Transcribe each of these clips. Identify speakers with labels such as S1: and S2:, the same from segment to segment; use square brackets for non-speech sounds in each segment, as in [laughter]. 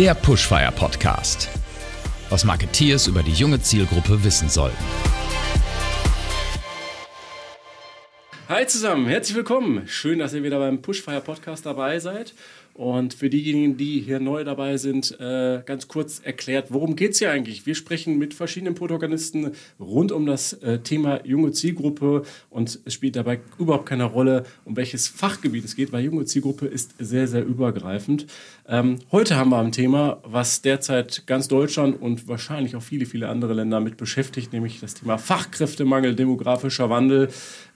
S1: Der Pushfire Podcast. Was Marketeers über die junge Zielgruppe wissen sollten.
S2: Hi zusammen, herzlich willkommen. Schön, dass ihr wieder beim Pushfire Podcast dabei seid. Und für diejenigen, die hier neu dabei sind, äh, ganz kurz erklärt, worum geht es hier eigentlich? Wir sprechen mit verschiedenen Protagonisten rund um das äh, Thema junge Zielgruppe und es spielt dabei überhaupt keine Rolle, um welches Fachgebiet es geht, weil junge Zielgruppe ist sehr, sehr übergreifend. Ähm, heute haben wir ein Thema, was derzeit ganz Deutschland und wahrscheinlich auch viele, viele andere Länder mit beschäftigt, nämlich das Thema Fachkräftemangel, demografischer Wandel.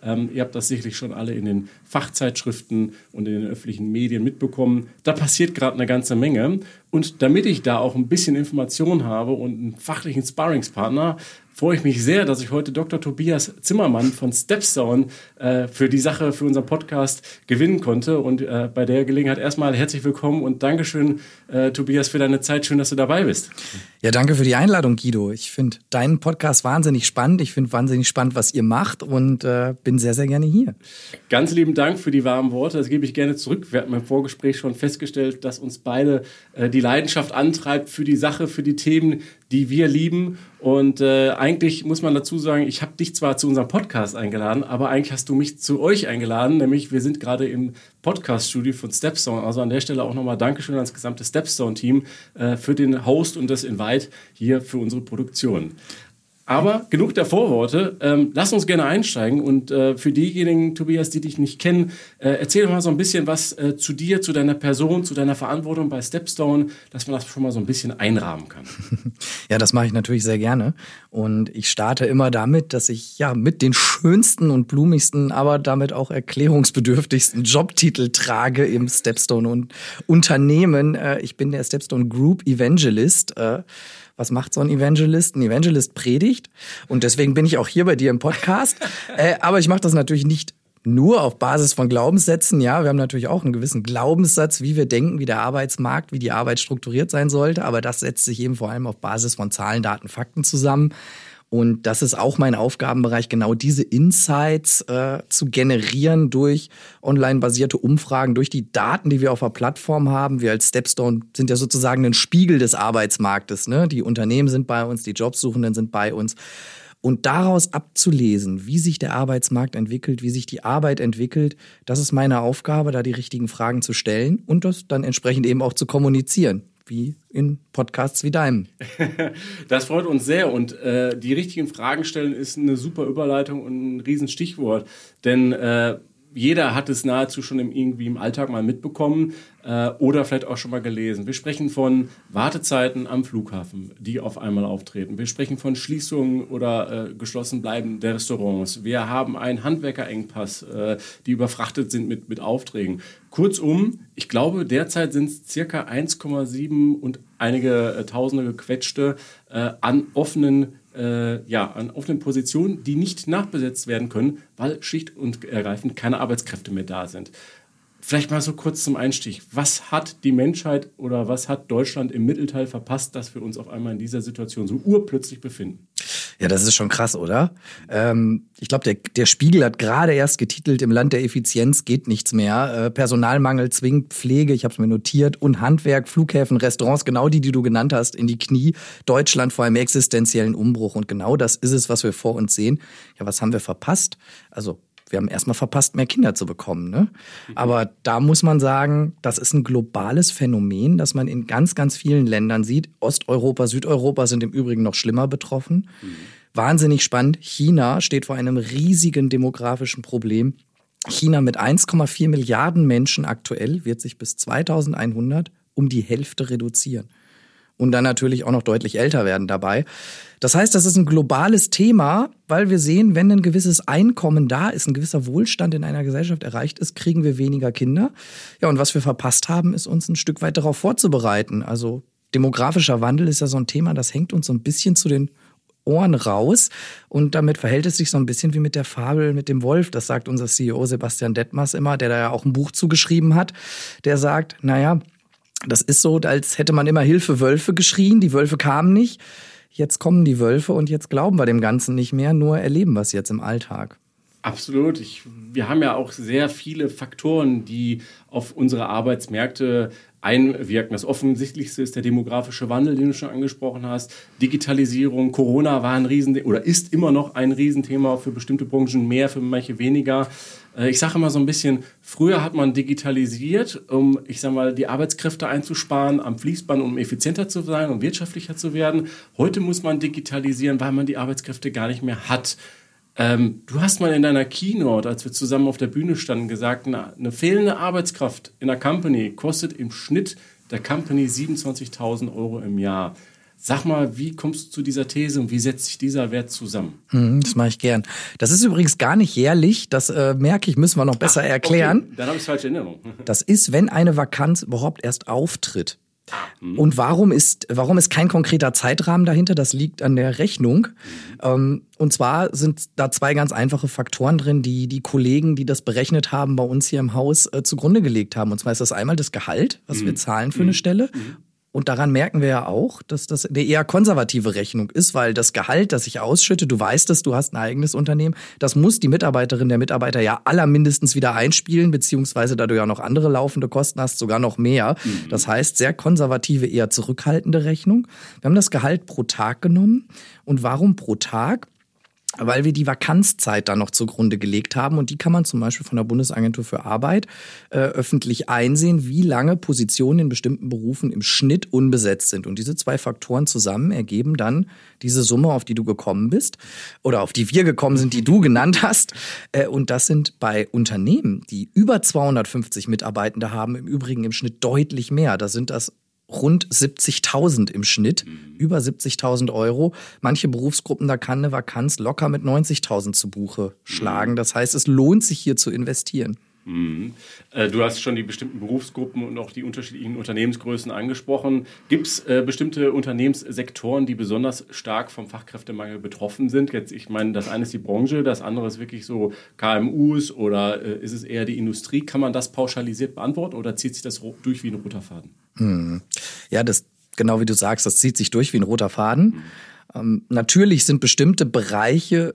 S2: Ähm, ihr habt das sicherlich schon alle in den Fachzeitschriften und in den öffentlichen Medien mitbekommen. Da passiert gerade eine ganze Menge. Und damit ich da auch ein bisschen Information habe und einen fachlichen Sparringspartner, freue ich mich sehr, dass ich heute Dr. Tobias Zimmermann von Stepstone äh, für die Sache, für unseren Podcast gewinnen konnte. Und äh, bei der Gelegenheit erstmal herzlich willkommen und Dankeschön, äh, Tobias, für deine Zeit. Schön, dass du dabei bist.
S3: Ja, danke für die Einladung, Guido. Ich finde deinen Podcast wahnsinnig spannend. Ich finde wahnsinnig spannend, was ihr macht und äh, bin sehr, sehr gerne hier.
S2: Ganz lieben Dank für die warmen Worte. Das gebe ich gerne zurück. Wir hatten im Vorgespräch schon festgestellt, dass uns beide äh, die Leidenschaft antreibt für die Sache, für die Themen, die wir lieben. Und äh, eigentlich muss man dazu sagen, ich habe dich zwar zu unserem Podcast eingeladen, aber eigentlich hast du mich zu euch eingeladen, nämlich wir sind gerade im Podcast-Studio von Stepstone. Also an der Stelle auch nochmal Dankeschön ans gesamte Stepstone-Team äh, für den Host und das Invite hier für unsere Produktion. Aber genug der Vorworte. Ähm, lass uns gerne einsteigen. Und äh, für diejenigen, Tobias, die dich nicht kennen, äh, erzähl mal so ein bisschen was äh, zu dir, zu deiner Person, zu deiner Verantwortung bei Stepstone, dass man das schon mal so ein bisschen einrahmen kann. [laughs]
S3: Ja, das mache ich natürlich sehr gerne. Und ich starte immer damit, dass ich ja mit den schönsten und blumigsten, aber damit auch erklärungsbedürftigsten [laughs] Jobtitel trage im Stepstone und Unternehmen. Äh, ich bin der Stepstone Group Evangelist. Was macht so ein Evangelist? Ein Evangelist predigt. Und deswegen bin ich auch hier bei dir im Podcast. [laughs] äh, aber ich mache das natürlich nicht nur auf Basis von Glaubenssätzen. Ja, wir haben natürlich auch einen gewissen Glaubenssatz, wie wir denken, wie der Arbeitsmarkt, wie die Arbeit strukturiert sein sollte. Aber das setzt sich eben vor allem auf Basis von Zahlen, Daten, Fakten zusammen. Und das ist auch mein Aufgabenbereich, genau diese Insights äh, zu generieren durch online-basierte Umfragen, durch die Daten, die wir auf der Plattform haben. Wir als Stepstone sind ja sozusagen ein Spiegel des Arbeitsmarktes. Ne? Die Unternehmen sind bei uns, die Jobsuchenden sind bei uns. Und daraus abzulesen, wie sich der Arbeitsmarkt entwickelt, wie sich die Arbeit entwickelt, das ist meine Aufgabe, da die richtigen Fragen zu stellen und das dann entsprechend eben auch zu kommunizieren wie in Podcasts wie deinem. [laughs]
S2: Das freut uns sehr und äh, die richtigen Fragen stellen ist eine super Überleitung und ein Riesenstichwort, denn äh, jeder hat es nahezu schon im, irgendwie im Alltag mal mitbekommen äh, oder vielleicht auch schon mal gelesen. Wir sprechen von Wartezeiten am Flughafen, die auf einmal auftreten. Wir sprechen von Schließungen oder äh, geschlossen bleiben der Restaurants. Wir haben einen Handwerkerengpass, äh, die überfrachtet sind mit, mit Aufträgen. Kurzum, ich glaube, derzeit sind es circa 1,7 und einige äh, Tausende gequetschte äh, an offenen äh, ja, an offenen Positionen, die nicht nachbesetzt werden können, weil schlicht und ergreifend keine Arbeitskräfte mehr da sind. Vielleicht mal so kurz zum Einstieg. Was hat die Menschheit oder was hat Deutschland im Mittelteil verpasst, dass wir uns auf einmal in dieser Situation so urplötzlich befinden?
S3: Ja, das ist schon krass, oder? Ähm, ich glaube, der, der Spiegel hat gerade erst getitelt, im Land der Effizienz geht nichts mehr. Äh, Personalmangel zwingt Pflege, ich habe es mir notiert, und Handwerk, Flughäfen, Restaurants, genau die, die du genannt hast, in die Knie. Deutschland vor einem existenziellen Umbruch. Und genau das ist es, was wir vor uns sehen. Ja, was haben wir verpasst? Also wir haben erstmal verpasst, mehr Kinder zu bekommen. Ne? Aber da muss man sagen, das ist ein globales Phänomen, das man in ganz, ganz vielen Ländern sieht. Osteuropa, Südeuropa sind im Übrigen noch schlimmer betroffen. Mhm. Wahnsinnig spannend. China steht vor einem riesigen demografischen Problem. China mit 1,4 Milliarden Menschen aktuell wird sich bis 2100 um die Hälfte reduzieren und dann natürlich auch noch deutlich älter werden dabei. Das heißt, das ist ein globales Thema, weil wir sehen, wenn ein gewisses Einkommen da ist, ein gewisser Wohlstand in einer Gesellschaft erreicht ist, kriegen wir weniger Kinder. Ja, und was wir verpasst haben, ist uns ein Stück weit darauf vorzubereiten. Also demografischer Wandel ist ja so ein Thema, das hängt uns so ein bisschen zu den Ohren raus. Und damit verhält es sich so ein bisschen wie mit der Fabel mit dem Wolf. Das sagt unser CEO Sebastian Detmers immer, der da ja auch ein Buch zugeschrieben hat. Der sagt, naja, das ist so, als hätte man immer Hilfe Wölfe geschrien, die Wölfe kamen nicht. Jetzt kommen die Wölfe und jetzt glauben wir dem Ganzen nicht mehr, nur erleben wir es jetzt im Alltag.
S2: Absolut. Ich, wir haben ja auch sehr viele Faktoren, die auf unsere Arbeitsmärkte einwirken. Das Offensichtlichste ist der demografische Wandel, den du schon angesprochen hast. Digitalisierung, Corona war ein Riesen oder ist immer noch ein Riesenthema für bestimmte Branchen mehr, für manche weniger. Äh, ich sage immer so ein bisschen, früher hat man digitalisiert, um, ich sage mal, die Arbeitskräfte einzusparen am Fließband, um effizienter zu sein, um wirtschaftlicher zu werden. Heute muss man digitalisieren, weil man die Arbeitskräfte gar nicht mehr hat. Ähm, du hast mal in deiner Keynote, als wir zusammen auf der Bühne standen, gesagt, eine, eine fehlende Arbeitskraft in der Company kostet im Schnitt der Company 27.000 Euro im Jahr. Sag mal, wie kommst du zu dieser These und wie setzt sich dieser Wert zusammen?
S3: Mhm, das mache ich gern. Das ist übrigens gar nicht jährlich, das äh, merke ich, müssen wir noch besser Ach, erklären.
S2: Okay. Dann habe ich falsche Erinnerung.
S3: Das ist, wenn eine Vakanz überhaupt erst auftritt. Mhm. Und warum ist, warum ist kein konkreter Zeitrahmen dahinter? Das liegt an der Rechnung. Mhm. und zwar sind da zwei ganz einfache Faktoren drin, die die Kollegen, die das berechnet haben, bei uns hier im Haus äh, zugrunde gelegt haben. Und zwar ist das einmal das Gehalt, was mhm. wir zahlen für eine mhm. Stelle. Und daran merken wir ja auch, dass das eine eher konservative Rechnung ist, weil das Gehalt, das ich ausschütte, du weißt es, du hast ein eigenes Unternehmen, das muss die Mitarbeiterin, der Mitarbeiter ja allermindestens wieder einspielen, beziehungsweise da du ja noch andere laufende Kosten hast, sogar noch mehr. Mhm. Das heißt, sehr konservative, eher zurückhaltende Rechnung. Wir haben das Gehalt pro Tag genommen. Und warum pro Tag? Weil wir die Vakanzzeit da noch zugrunde gelegt haben. Und die kann man zum Beispiel von der Bundesagentur für Arbeit äh, öffentlich einsehen, wie lange Positionen in bestimmten Berufen im Schnitt unbesetzt sind. Und diese zwei Faktoren zusammen ergeben dann diese Summe, auf die du gekommen bist oder auf die wir gekommen sind, die du [laughs] genannt hast. Äh, und das sind bei Unternehmen, die über 250 Mitarbeitende haben, im Übrigen im Schnitt deutlich mehr. Da sind das rund 70.000 im Schnitt, mhm. über 70.000 Euro. Manche Berufsgruppen, da kann eine Vakanz locker mit 90.000 zu Buche schlagen. Mhm. Das heißt, es lohnt sich hier zu investieren.
S2: Mhm. Äh, du hast schon die bestimmten Berufsgruppen und auch die unterschiedlichen Unternehmensgrößen angesprochen. Gibt es äh, bestimmte Unternehmenssektoren, die besonders stark vom Fachkräftemangel betroffen sind? Jetzt, ich meine, das eine ist die Branche, das andere ist wirklich so KMUs oder äh, ist es eher die Industrie? Kann man das pauschalisiert beantworten oder zieht sich das durch wie ein roter Faden?
S3: Hm. Ja, das genau wie du sagst, das zieht sich durch wie ein roter Faden. Mhm. Ähm, natürlich sind bestimmte Bereiche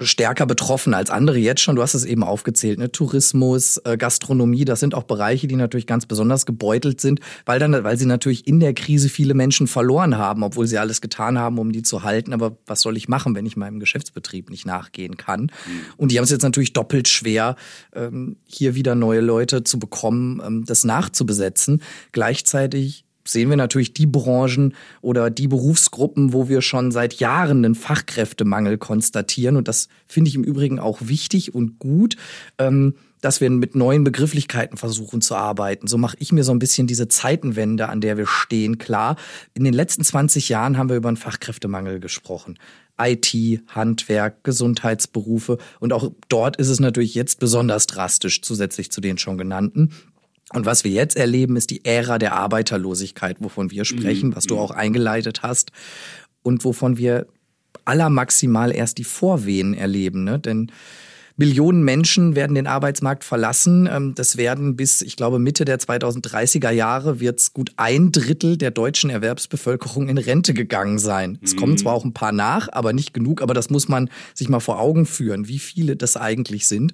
S3: stärker betroffen als andere jetzt schon. Du hast es eben aufgezählt, ne? Tourismus, äh, Gastronomie, das sind auch Bereiche, die natürlich ganz besonders gebeutelt sind, weil dann, weil sie natürlich in der Krise viele Menschen verloren haben, obwohl sie alles getan haben, um die zu halten. Aber was soll ich machen, wenn ich meinem Geschäftsbetrieb nicht nachgehen kann? Mhm. Und die haben es jetzt natürlich doppelt schwer, ähm, hier wieder neue Leute zu bekommen, ähm, das nachzubesetzen. Gleichzeitig sehen wir natürlich die Branchen oder die Berufsgruppen, wo wir schon seit Jahren einen Fachkräftemangel konstatieren. Und das finde ich im Übrigen auch wichtig und gut. Ähm, dass wir mit neuen Begrifflichkeiten versuchen zu arbeiten. So mache ich mir so ein bisschen diese Zeitenwende, an der wir stehen, klar. In den letzten 20 Jahren haben wir über einen Fachkräftemangel gesprochen. IT, Handwerk, Gesundheitsberufe und auch dort ist es natürlich jetzt besonders drastisch, zusätzlich zu den schon genannten. Und was wir jetzt erleben, ist die Ära der Arbeiterlosigkeit, wovon wir sprechen, mhm. was du auch eingeleitet hast und wovon wir aller maximal erst die Vorwehen erleben. Ne? Denn Millionen Menschen werden den Arbeitsmarkt verlassen. Ähm, das werden bis, ich glaube, Mitte der 2030er Jahre wird es gut ein Drittel der deutschen Erwerbsbevölkerung in Rente gegangen sein. Es kommen mhm. zwar auch ein paar nach, aber nicht genug. Aber das muss man sich mal vor Augen führen, wie viele das eigentlich sind.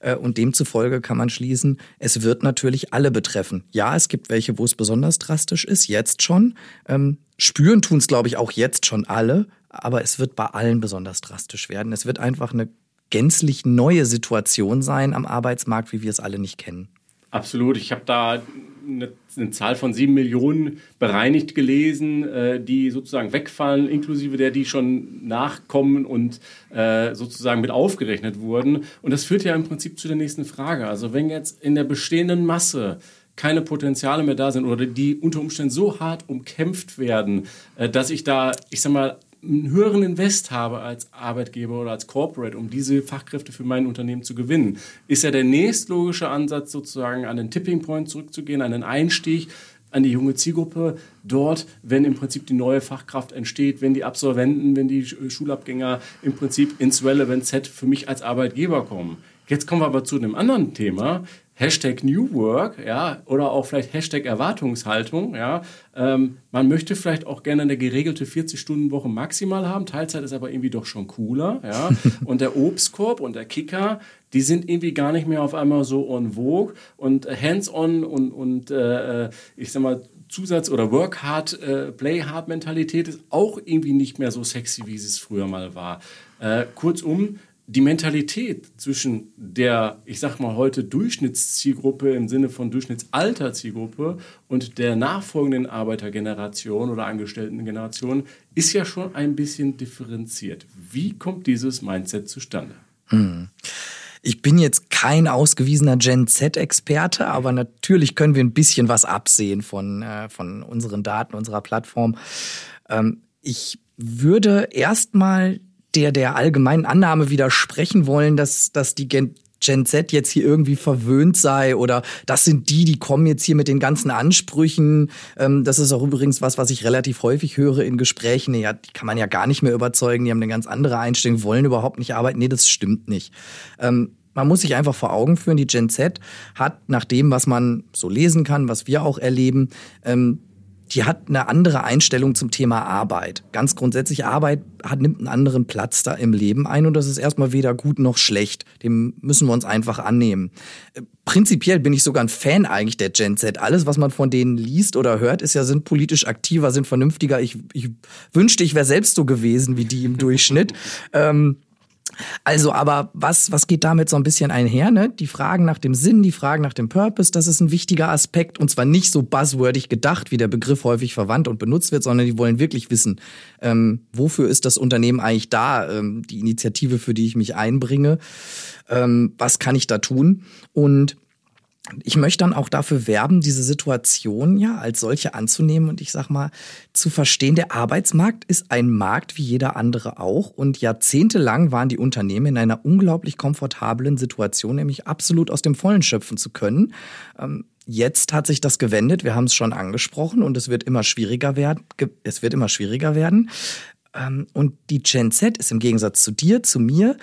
S3: Äh, und demzufolge kann man schließen, es wird natürlich alle betreffen. Ja, es gibt welche, wo es besonders drastisch ist, jetzt schon. Ähm, spüren tun es, glaube ich, auch jetzt schon alle. Aber es wird bei allen besonders drastisch werden. Es wird einfach eine gänzlich neue Situation sein am Arbeitsmarkt, wie wir es alle nicht kennen.
S2: Absolut. Ich habe da eine, eine, Zahl von sieben Millionen bereinigt gelesen, äh, die sozusagen wegfallen, inklusive der, die schon nachkommen und äh, sozusagen mit aufgerechnet wurden. Und das führt ja im Prinzip zu der nächsten Frage. Also wenn jetzt in der bestehenden Masse keine Potenziale mehr da sind oder die unter Umständen so hart umkämpft werden, äh, dass ich da, ich sag mal, einen höheren Invest habe als Arbeitgeber oder als Corporate, um diese Fachkräfte für mein Unternehmen zu gewinnen, ist ja der nächstlogische Ansatz sozusagen an den Tipping Point zurückzugehen, an den Einstieg, an die junge Zielgruppe dort, wenn im Prinzip die neue Fachkraft entsteht, wenn die Absolventen, wenn die Schulabgänger im Prinzip ins Relevant Set für mich als Arbeitgeber kommen. Jetzt kommen wir aber zu einem anderen Thema. Hashtag New Work, ja, oder auch vielleicht Hashtag Erwartungshaltung, ja. Ähm, man möchte vielleicht auch gerne eine geregelte 40-Stunden-Woche maximal haben. Teilzeit ist aber irgendwie doch schon cooler, ja. [laughs] und der Obstkorb und der Kicker, die sind irgendwie gar nicht mehr auf einmal so on vogue und hands-on und, und äh, ich sag mal, Zusatz- oder Work hard, äh, Play hard Mentalität ist auch irgendwie nicht mehr so sexy, wie es früher mal war. Äh, kurzum, die Mentalität zwischen der, ich sag mal heute Durchschnittszielgruppe im Sinne von Durchschnittsalterzielgruppe und der nachfolgenden Arbeitergeneration oder Angestelltengeneration ist ja schon ein bisschen differenziert. Wie kommt dieses Mindset zustande?
S3: Hm. Ich bin jetzt kein ausgewiesener Gen Z-Experte, aber natürlich können wir ein bisschen was absehen von, äh, von unseren Daten, unserer Plattform. Ähm, ich würde erstmal der, der allgemeinen Annahme widersprechen wollen, dass, dass die Gen, Gen Z jetzt hier irgendwie verwöhnt sei oder das sind die, die kommen jetzt hier mit den ganzen Ansprüchen. Ähm, das ist auch übrigens was, was ich relativ häufig höre in Gesprächen. Ja, die kann man ja gar nicht mehr überzeugen, die haben eine ganz andere Einstellung, wollen überhaupt nicht arbeiten. Nee, das stimmt nicht. Ähm, man muss sich einfach vor Augen führen, die Gen Z hat nach dem, was man so lesen kann, was wir auch erleben, ähm, die hat eine andere Einstellung zum Thema Arbeit. Ganz grundsätzlich, Arbeit hat, nimmt einen anderen Platz da im Leben ein und das ist erstmal weder gut noch schlecht. Dem müssen wir uns einfach annehmen. Prinzipiell bin ich sogar ein Fan eigentlich der Gen Z. Alles, was man von denen liest oder hört, ist ja, sind politisch aktiver, sind vernünftiger. Ich, ich wünschte, ich wäre selbst so gewesen wie die im Durchschnitt. ähm, also, aber was, was geht damit so ein bisschen einher? Ne? Die Fragen nach dem Sinn, die Fragen nach dem Purpose, das ist ein wichtiger Aspekt und zwar nicht so buzzwordig gedacht, wie der Begriff häufig verwandt und benutzt wird, sondern die wollen wirklich wissen, ähm, wofür ist das Unternehmen eigentlich da, ähm, die Initiative, für die ich mich einbringe, ähm, was kann ich da tun? Und ich möchte dann auch dafür werben, diese Situation ja als solche anzunehmen und ich sag mal zu verstehen, der Arbeitsmarkt ist ein Markt wie jeder andere auch und jahrzehntelang waren die Unternehmen in einer unglaublich komfortablen Situation, nämlich absolut aus dem Vollen schöpfen zu können. Ähm, jetzt hat sich das gewendet, wir haben es schon angesprochen und es wird immer schwieriger werden. Es wird immer schwieriger werden. Ähm, und die Gen Z ist im Gegensatz zu dir, zu mir,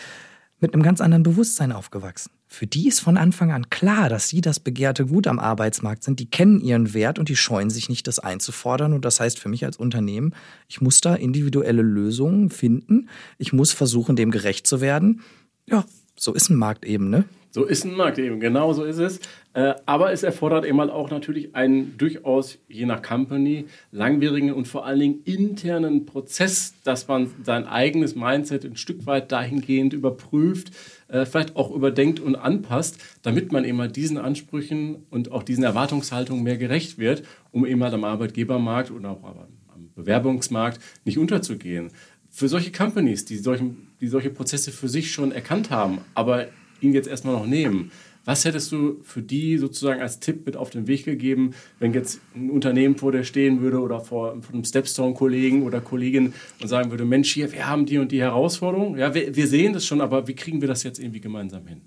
S3: mit einem ganz anderen Bewusstsein aufgewachsen. Für die ist von Anfang an klar, dass sie das begehrte Gut am Arbeitsmarkt sind. Die kennen ihren Wert und die scheuen sich nicht, das einzufordern. Und das heißt für mich als Unternehmen, ich muss da individuelle Lösungen finden. Ich muss versuchen, dem gerecht zu werden. Ja, so ist ein Markt eben, ne?
S2: So ist ein Markt eben, genau so ist es. Äh, aber es erfordert eben halt auch natürlich einen durchaus, je nach Company, langwierigen und vor allen Dingen internen Prozess, dass man sein eigenes Mindset ein Stück weit dahingehend überprüft, äh, vielleicht auch überdenkt und anpasst, damit man eben halt diesen Ansprüchen und auch diesen Erwartungshaltungen mehr gerecht wird, um eben halt am Arbeitgebermarkt oder auch am Bewerbungsmarkt nicht unterzugehen. Für solche Companies, die, solchen, die solche Prozesse für sich schon erkannt haben, aber ihn jetzt erstmal noch nehmen. Was hättest du für die sozusagen als Tipp mit auf den Weg gegeben, wenn jetzt ein Unternehmen vor dir stehen würde oder vor, vor einem Stepstone-Kollegen oder Kollegin und sagen würde, Mensch, hier, wir haben die und die Herausforderung. Ja, wir, wir sehen das schon, aber wie kriegen wir das jetzt irgendwie gemeinsam hin?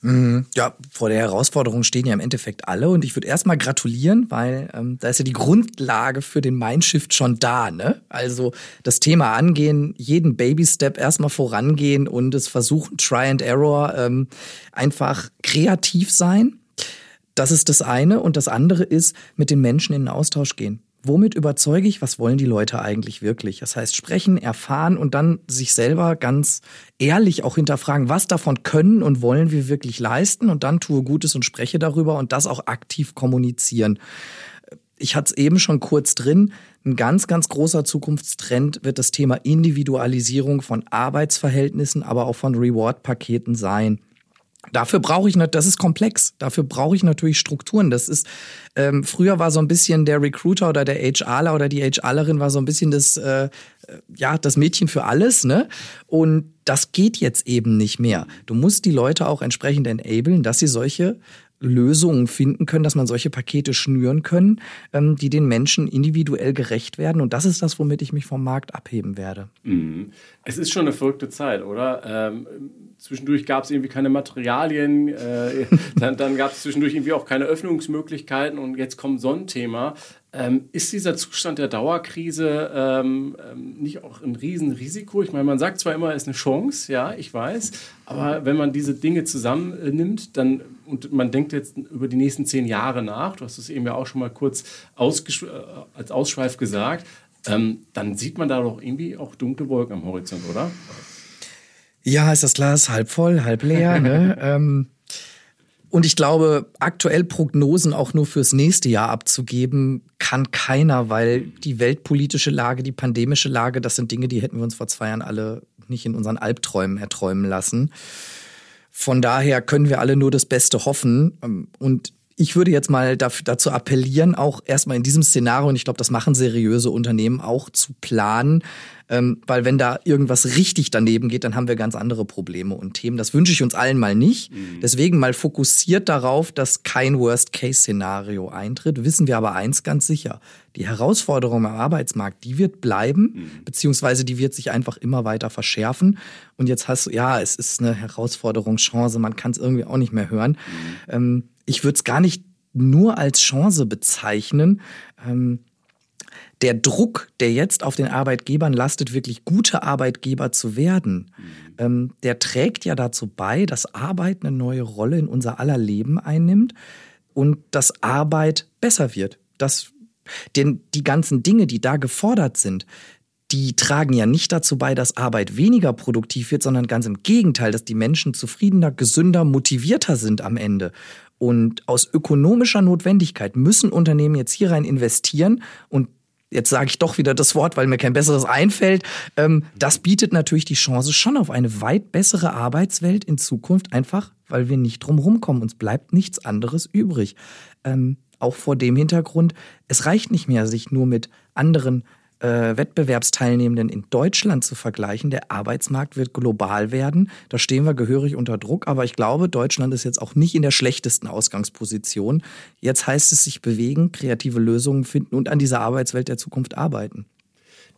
S3: Mhm. Ja, vor der Herausforderung stehen ja im Endeffekt alle und ich würde erstmal gratulieren, weil ähm, da ist ja die Grundlage für den Mindshift schon da, ne? Also das Thema angehen, jeden Baby-Step erstmal vorangehen und es versuchen, Try and Error, ähm, einfach kreativ sein. Das ist das eine und das andere ist, mit den Menschen in den Austausch gehen womit überzeuge ich, was wollen die Leute eigentlich wirklich? Das heißt, sprechen, erfahren und dann sich selber ganz ehrlich auch hinterfragen, was davon können und wollen wir wirklich leisten und dann tue Gutes und spreche darüber und das auch aktiv kommunizieren. Ich hatte es eben schon kurz drin. Ein ganz, ganz großer Zukunftstrend wird das Thema Individualisierung von Arbeitsverhältnissen, aber auch von Reward-Paketen sein. Dafür brauche ich, das ist komplex. Dafür brauche ich natürlich Strukturen. Das ist, ähm, früher war so ein bisschen der Recruiter oder der HRler oder die HRlerin war so ein bisschen das, äh, ja, das Mädchen für alles, ne? Und das geht jetzt eben nicht mehr. Du musst die Leute auch entsprechend enablen, dass sie solche Lösungen finden können, dass man solche Pakete schnüren können, ähm, die den Menschen individuell gerecht werden. Und das ist das, womit ich mich vom Markt abheben werde.
S2: Mhm. Es ist schon eine verrückte Zeit, oder? Ähm, zwischendurch gab es irgendwie keine Materialien, äh, [laughs] dann, dann gab es zwischendurch irgendwie auch keine Öffnungsmöglichkeiten und jetzt kommt so ein Thema. Ähm, ist dieser Zustand der Dauerkrise ähm, ähm, nicht auch ein Riesenrisiko? Ich meine, man sagt zwar immer, es ist eine Chance, ja, ich weiß, aber wenn man diese Dinge zusammennimmt, dann und man denkt jetzt über die nächsten zehn Jahre nach, du hast es eben ja auch schon mal kurz äh, als Ausschweif gesagt, ähm, dann sieht man da doch irgendwie auch dunkle Wolken am Horizont, oder?
S3: Ja, ist das Glas halb voll, halb leer. ne? [laughs] und ich glaube, aktuell Prognosen auch nur fürs nächste Jahr abzugeben, kann keiner, weil die weltpolitische Lage, die pandemische Lage, das sind Dinge, die hätten wir uns vor zwei Jahren alle nicht in unseren Albträumen erträumen lassen. Von daher können wir alle nur das Beste hoffen. Und ich würde jetzt mal dazu appellieren, auch erstmal in diesem Szenario, und ich glaube, das machen seriöse Unternehmen auch zu planen, ähm, weil wenn da irgendwas richtig daneben geht, dann haben wir ganz andere Probleme und Themen. Das wünsche ich uns allen mal nicht. Mhm. Deswegen mal fokussiert darauf, dass kein Worst-Case-Szenario eintritt. Wissen wir aber eins ganz sicher. Die Herausforderung am Arbeitsmarkt, die wird bleiben, mhm. beziehungsweise die wird sich einfach immer weiter verschärfen. Und jetzt hast du, ja, es ist eine Herausforderung, Chance, man kann es irgendwie auch nicht mehr hören. Mhm. Ähm, ich würde es gar nicht nur als Chance bezeichnen. Ähm, der Druck, der jetzt auf den Arbeitgebern lastet, wirklich gute Arbeitgeber zu werden, mhm. ähm, der trägt ja dazu bei, dass Arbeit eine neue Rolle in unser aller Leben einnimmt und dass Arbeit besser wird. Dass denn die ganzen Dinge, die da gefordert sind, die tragen ja nicht dazu bei, dass Arbeit weniger produktiv wird, sondern ganz im Gegenteil, dass die Menschen zufriedener, gesünder, motivierter sind am Ende. Und aus ökonomischer Notwendigkeit müssen Unternehmen jetzt hier rein investieren und jetzt sage ich doch wieder das Wort, weil mir kein besseres einfällt, ähm, das bietet natürlich die Chance schon auf eine weit bessere Arbeitswelt in Zukunft, einfach weil wir nicht drum rumkommen. Uns bleibt nichts anderes übrig. Ähm, auch vor dem Hintergrund, es reicht nicht mehr, sich nur mit anderen äh, Wettbewerbsteilnehmenden in Deutschland zu vergleichen. Der Arbeitsmarkt wird global werden. Da stehen wir gehörig unter Druck. Aber ich glaube, Deutschland ist jetzt auch nicht in der schlechtesten Ausgangsposition. Jetzt heißt es sich bewegen, kreative Lösungen finden und an dieser Arbeitswelt der Zukunft arbeiten.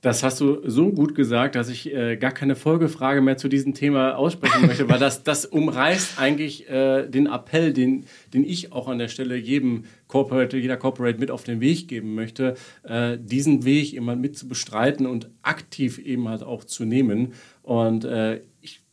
S2: Das hast du so gut gesagt, dass ich äh, gar keine Folgefrage mehr zu diesem Thema aussprechen möchte, weil das, das umreißt eigentlich äh, den Appell, den, den ich auch an der Stelle jedem Corporate, jeder Corporate mit auf den Weg geben möchte, äh, diesen Weg immer mit zu bestreiten und aktiv eben halt auch zu nehmen. Und äh,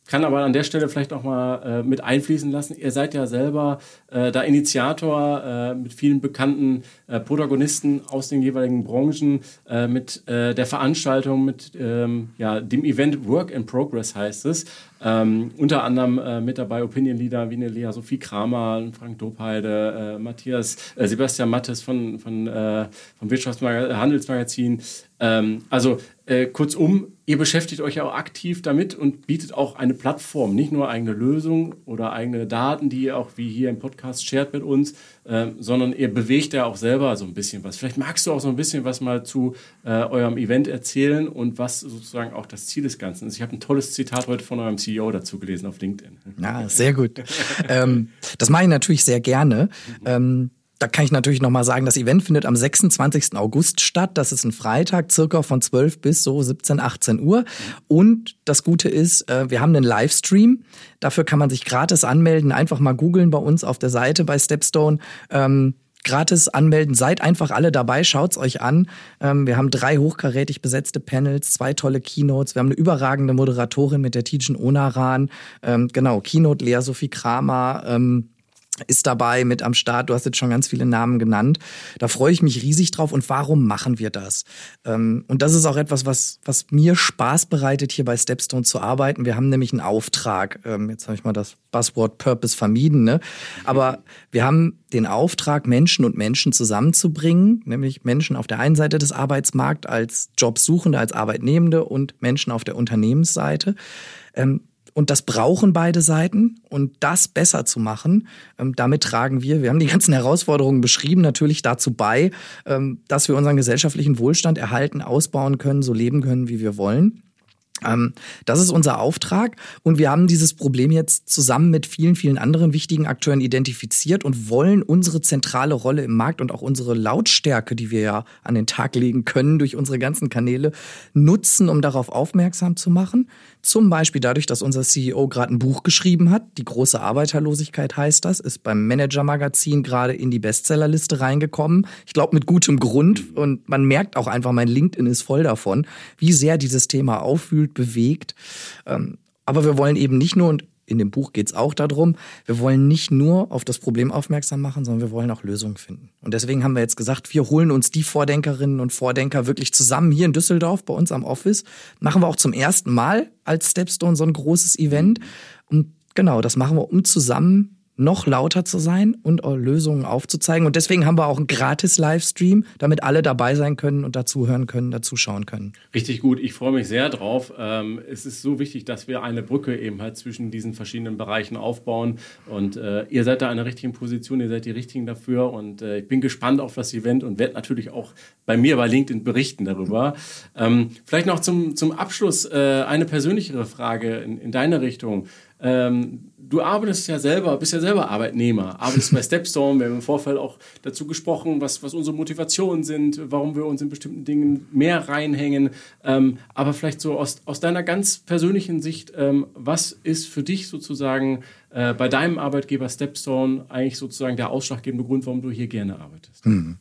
S2: kann aber an der Stelle vielleicht auch mal äh, mit einfließen lassen. Ihr seid ja selber äh, da Initiator äh, mit vielen bekannten äh, Protagonisten aus den jeweiligen Branchen, äh, mit äh, der Veranstaltung, mit ähm, ja, dem Event Work in Progress heißt es. Ähm, unter anderem mit dabei Opinion Leader wie eine Lea Sophie Kramer, Frank Dobheide, Matthias, Sebastian Mattes von, von, vom Wirtschaftshandelsmagazin. Ähm, also kurzum, ihr beschäftigt euch ja auch aktiv damit und bietet auch eine Plattform, nicht nur eigene Lösungen oder eigene Daten, die ihr auch wie hier im Podcast shared mit uns, äh, sondern ihr bewegt ja auch selber so ein bisschen was. Vielleicht magst du auch so ein bisschen was mal zu äh, eurem Event erzählen und was sozusagen auch das Ziel des Ganzen ist. Ich habe ein tolles Zitat heute von eurem CEO dazu gelesen auf LinkedIn.
S3: Ja, sehr gut. [laughs] ähm, das mache ich natürlich sehr gerne. Ähm, da kann ich natürlich nochmal sagen, das Event findet am 26. August statt. Das ist ein Freitag, circa von 12 bis so 17, 18 Uhr. Und das Gute ist, äh, wir haben einen Livestream. Dafür kann man sich gratis anmelden. Einfach mal googeln bei uns auf der Seite bei Stepstone. Ähm, gratis anmelden. Seid einfach alle dabei, schaut's euch an. Ähm, wir haben drei hochkarätig besetzte Panels, zwei tolle Keynotes. Wir haben eine überragende Moderatorin mit der Tijen Onaran. Ähm, genau, Keynote Lea Sophie Kramer. Ähm, ist dabei mit am Start. Du hast jetzt schon ganz viele Namen genannt. Da freue ich mich riesig drauf. Und warum machen wir das? Ähm, und das ist auch etwas, was, was mir Spaß bereitet, hier bei Stepstone zu arbeiten. Wir haben nämlich einen Auftrag. Ähm, jetzt habe ich mal das Buzzword Purpose vermieden. Ne? Aber wir haben den Auftrag, Menschen und Menschen zusammenzubringen, nämlich Menschen auf der einen Seite des Arbeitsmarkts als Jobsuchende, als Arbeitnehmende und Menschen auf der Unternehmensseite. Und das brauchen beide Seiten. Und das besser zu machen, ähm, damit tragen wir, wir haben die [laughs] ganzen Herausforderungen beschrieben, natürlich dazu bei, ähm, dass wir unseren gesellschaftlichen Wohlstand erhalten, ausbauen können, so leben können, wie wir wollen. Ähm, das ist unser Auftrag und wir haben dieses Problem jetzt zusammen mit vielen, vielen anderen wichtigen Akteuren identifiziert und wollen unsere zentrale Rolle im Markt und auch unsere Lautstärke, die wir ja an den Tag legen können durch unsere ganzen Kanäle, nutzen, um darauf aufmerksam zu machen. Zum Beispiel dadurch, dass unser CEO gerade ein Buch geschrieben hat. Die große Arbeiterlosigkeit heißt das, ist beim Manager-Magazin gerade in die Bestsellerliste reingekommen. Ich glaube mit gutem Grund und man merkt auch einfach, mein LinkedIn ist voll davon, wie sehr dieses Thema auffühlt, bewegt. Ähm, aber wir wollen eben nicht nur, und in dem Buch geht es auch darum, wir wollen nicht nur auf das Problem aufmerksam machen, sondern wir wollen auch Lösungen finden. Und deswegen haben wir jetzt gesagt, wir holen uns die Vordenkerinnen und Vordenker wirklich zusammen hier in Düsseldorf bei uns am Office. Machen wir auch zum ersten Mal als Stepstone so ein großes Event. Und genau, das machen wir, um zusammen noch lauter zu sein und Lösungen aufzuzeigen. Und deswegen haben wir auch einen gratis Livestream, damit alle dabei sein können und dazuhören können, dazuschauen können.
S2: Richtig gut. Ich freue mich sehr drauf. Ähm, es ist so wichtig, dass wir eine Brücke eben halt zwischen diesen verschiedenen Bereichen aufbauen. Und äh, ihr seid da in der richtigen Position, ihr seid die Richtigen dafür. Und äh, ich bin gespannt auf das Event und werde natürlich auch bei mir bei LinkedIn berichten darüber. Ähm, vielleicht noch zum, zum Abschluss äh, eine persönlichere Frage in, in deine Richtung. Ähm, du arbeitest ja selber, bist ja selber Arbeitnehmer, arbeitest bei [laughs] Stepstone. Wir haben im Vorfeld auch dazu gesprochen, was, was unsere Motivationen sind, warum wir uns in bestimmten Dingen mehr reinhängen. Ähm, aber vielleicht so aus, aus deiner ganz persönlichen Sicht, ähm, was ist für dich sozusagen äh, bei deinem Arbeitgeber Stepstone eigentlich sozusagen der ausschlaggebende Grund, warum du hier gerne arbeitest? Mhm.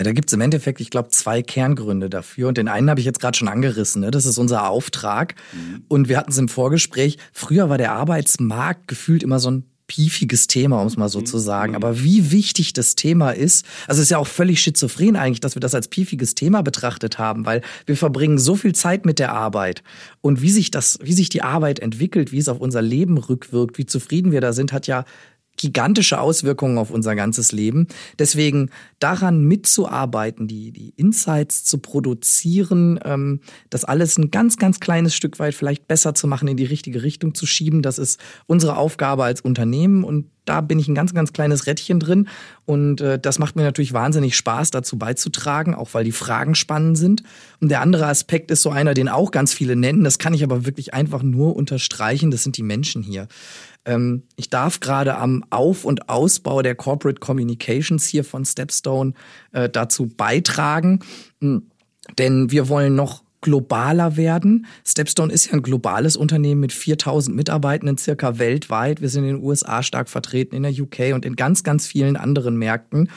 S3: Ja, da gibt's im Endeffekt, ich glaube, zwei Kerngründe dafür. Und den einen habe ich jetzt gerade schon angerissen. Ne? Das ist unser Auftrag. Mhm. Und wir hatten es im Vorgespräch. Früher war der Arbeitsmarkt gefühlt immer so ein piefiges Thema, um es mal so mhm. zu sagen. Aber wie wichtig das Thema ist, also es ist ja auch völlig schizophren eigentlich, dass wir das als piefiges Thema betrachtet haben, weil wir verbringen so viel Zeit mit der Arbeit. Und wie sich das, wie sich die Arbeit entwickelt, wie es auf unser Leben rückwirkt, wie zufrieden wir da sind, hat ja gigantische Auswirkungen auf unser ganzes Leben. Deswegen daran mitzuarbeiten, die, die Insights zu produzieren, ähm, das alles ein ganz, ganz kleines Stück weit vielleicht besser zu machen, in die richtige Richtung zu schieben, das ist unsere Aufgabe als Unternehmen und da bin ich ein ganz, ganz kleines Rädchen drin und äh, das macht mir natürlich wahnsinnig Spaß, dazu beizutragen, auch weil die Fragen spannend sind. Und der andere Aspekt ist so einer, den auch ganz viele nennen, das kann ich aber wirklich einfach nur unterstreichen, das sind die Menschen hier. Ähm, ich darf gerade am Auf- und Ausbau der Corporate Communications hier von Stepstone äh, dazu beitragen. Hm, denn wir wollen noch globaler werden. Stepstone ist ja ein globales Unternehmen mit 4000 Mitarbeitenden circa weltweit. Wir sind in den USA stark vertreten, in der UK und in ganz, ganz vielen anderen Märkten.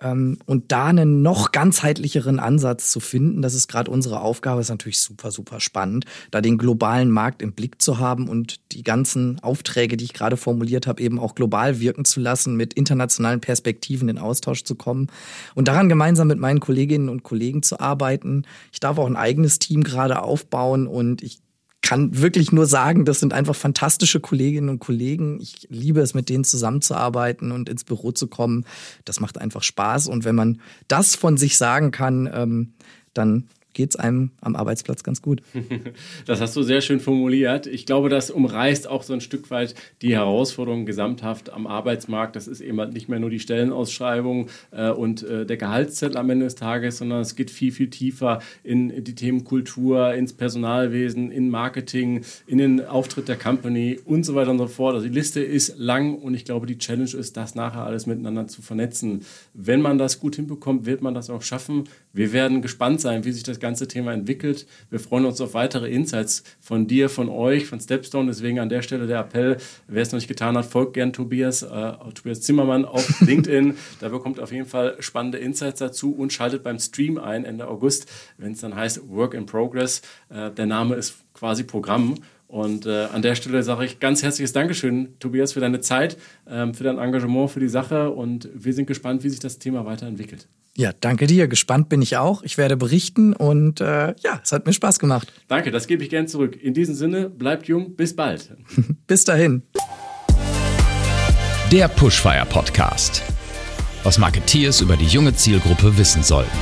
S3: Ähm, und da einen noch ganzheitlicheren Ansatz zu finden, das ist gerade unsere Aufgabe, ist natürlich super, super spannend, da den globalen Markt im Blick zu haben und die ganzen Aufträge, die ich gerade formuliert habe, eben auch global wirken zu lassen, mit internationalen Perspektiven in Austausch zu kommen und daran gemeinsam mit meinen Kolleginnen und Kollegen zu arbeiten. Ich darf auch ein eigenes Team gerade aufbauen und ich kann wirklich nur sagen, das sind einfach fantastische Kolleginnen und Kollegen. Ich liebe es, mit denen zusammenzuarbeiten und ins Büro zu kommen. Das macht einfach Spaß. Und wenn man das von sich sagen kann, ähm, dann geht es einem am Arbeitsplatz ganz gut. [laughs]
S2: Das hast du sehr schön formuliert. Ich glaube, das umreißt auch so ein Stück weit die Herausforderungen gesamthaft am Arbeitsmarkt. Das ist eben nicht mehr nur die Stellenausschreibung äh, und äh, der Gehaltszettel am Ende des Tages, sondern es geht viel, viel tiefer in die Themen Kultur, ins Personalwesen, in Marketing, in den Auftritt der Company und so weiter und so fort. Also die Liste ist lang und ich glaube, die Challenge ist, das nachher alles miteinander zu vernetzen. Wenn man das gut hinbekommt, wird man das auch schaffen. Wir werden gespannt sein, wie sich das ganze Thema entwickelt. Wir freuen uns auf weitere Insights von dir, von euch, von Stepstone. Deswegen an der Stelle der Appell, wer es noch nicht getan hat, folgt gern Tobias, äh, Tobias Zimmermann auf [laughs] LinkedIn. da bekommt auf jeden Fall spannende Insights dazu und schaltet beim Stream ein Ende August, wenn es dann heißt Work in Progress. Äh, der Name ist quasi Programm. Und äh, an der Stelle sage ich ganz herzliches Dankeschön, Tobias, für deine Zeit, ähm, für dein Engagement für die Sache. Und wir sind gespannt, wie sich das Thema weiterentwickelt.
S3: Ja, danke dir. Gespannt bin ich auch. Ich werde berichten und äh, ja, es hat mir Spaß gemacht.
S2: Danke, das gebe ich gern zurück. In diesem Sinne, bleibt jung, bis bald. [laughs]
S3: bis dahin.
S1: Der Pushfire Podcast. Was Marketeers über die junge Zielgruppe wissen sollten.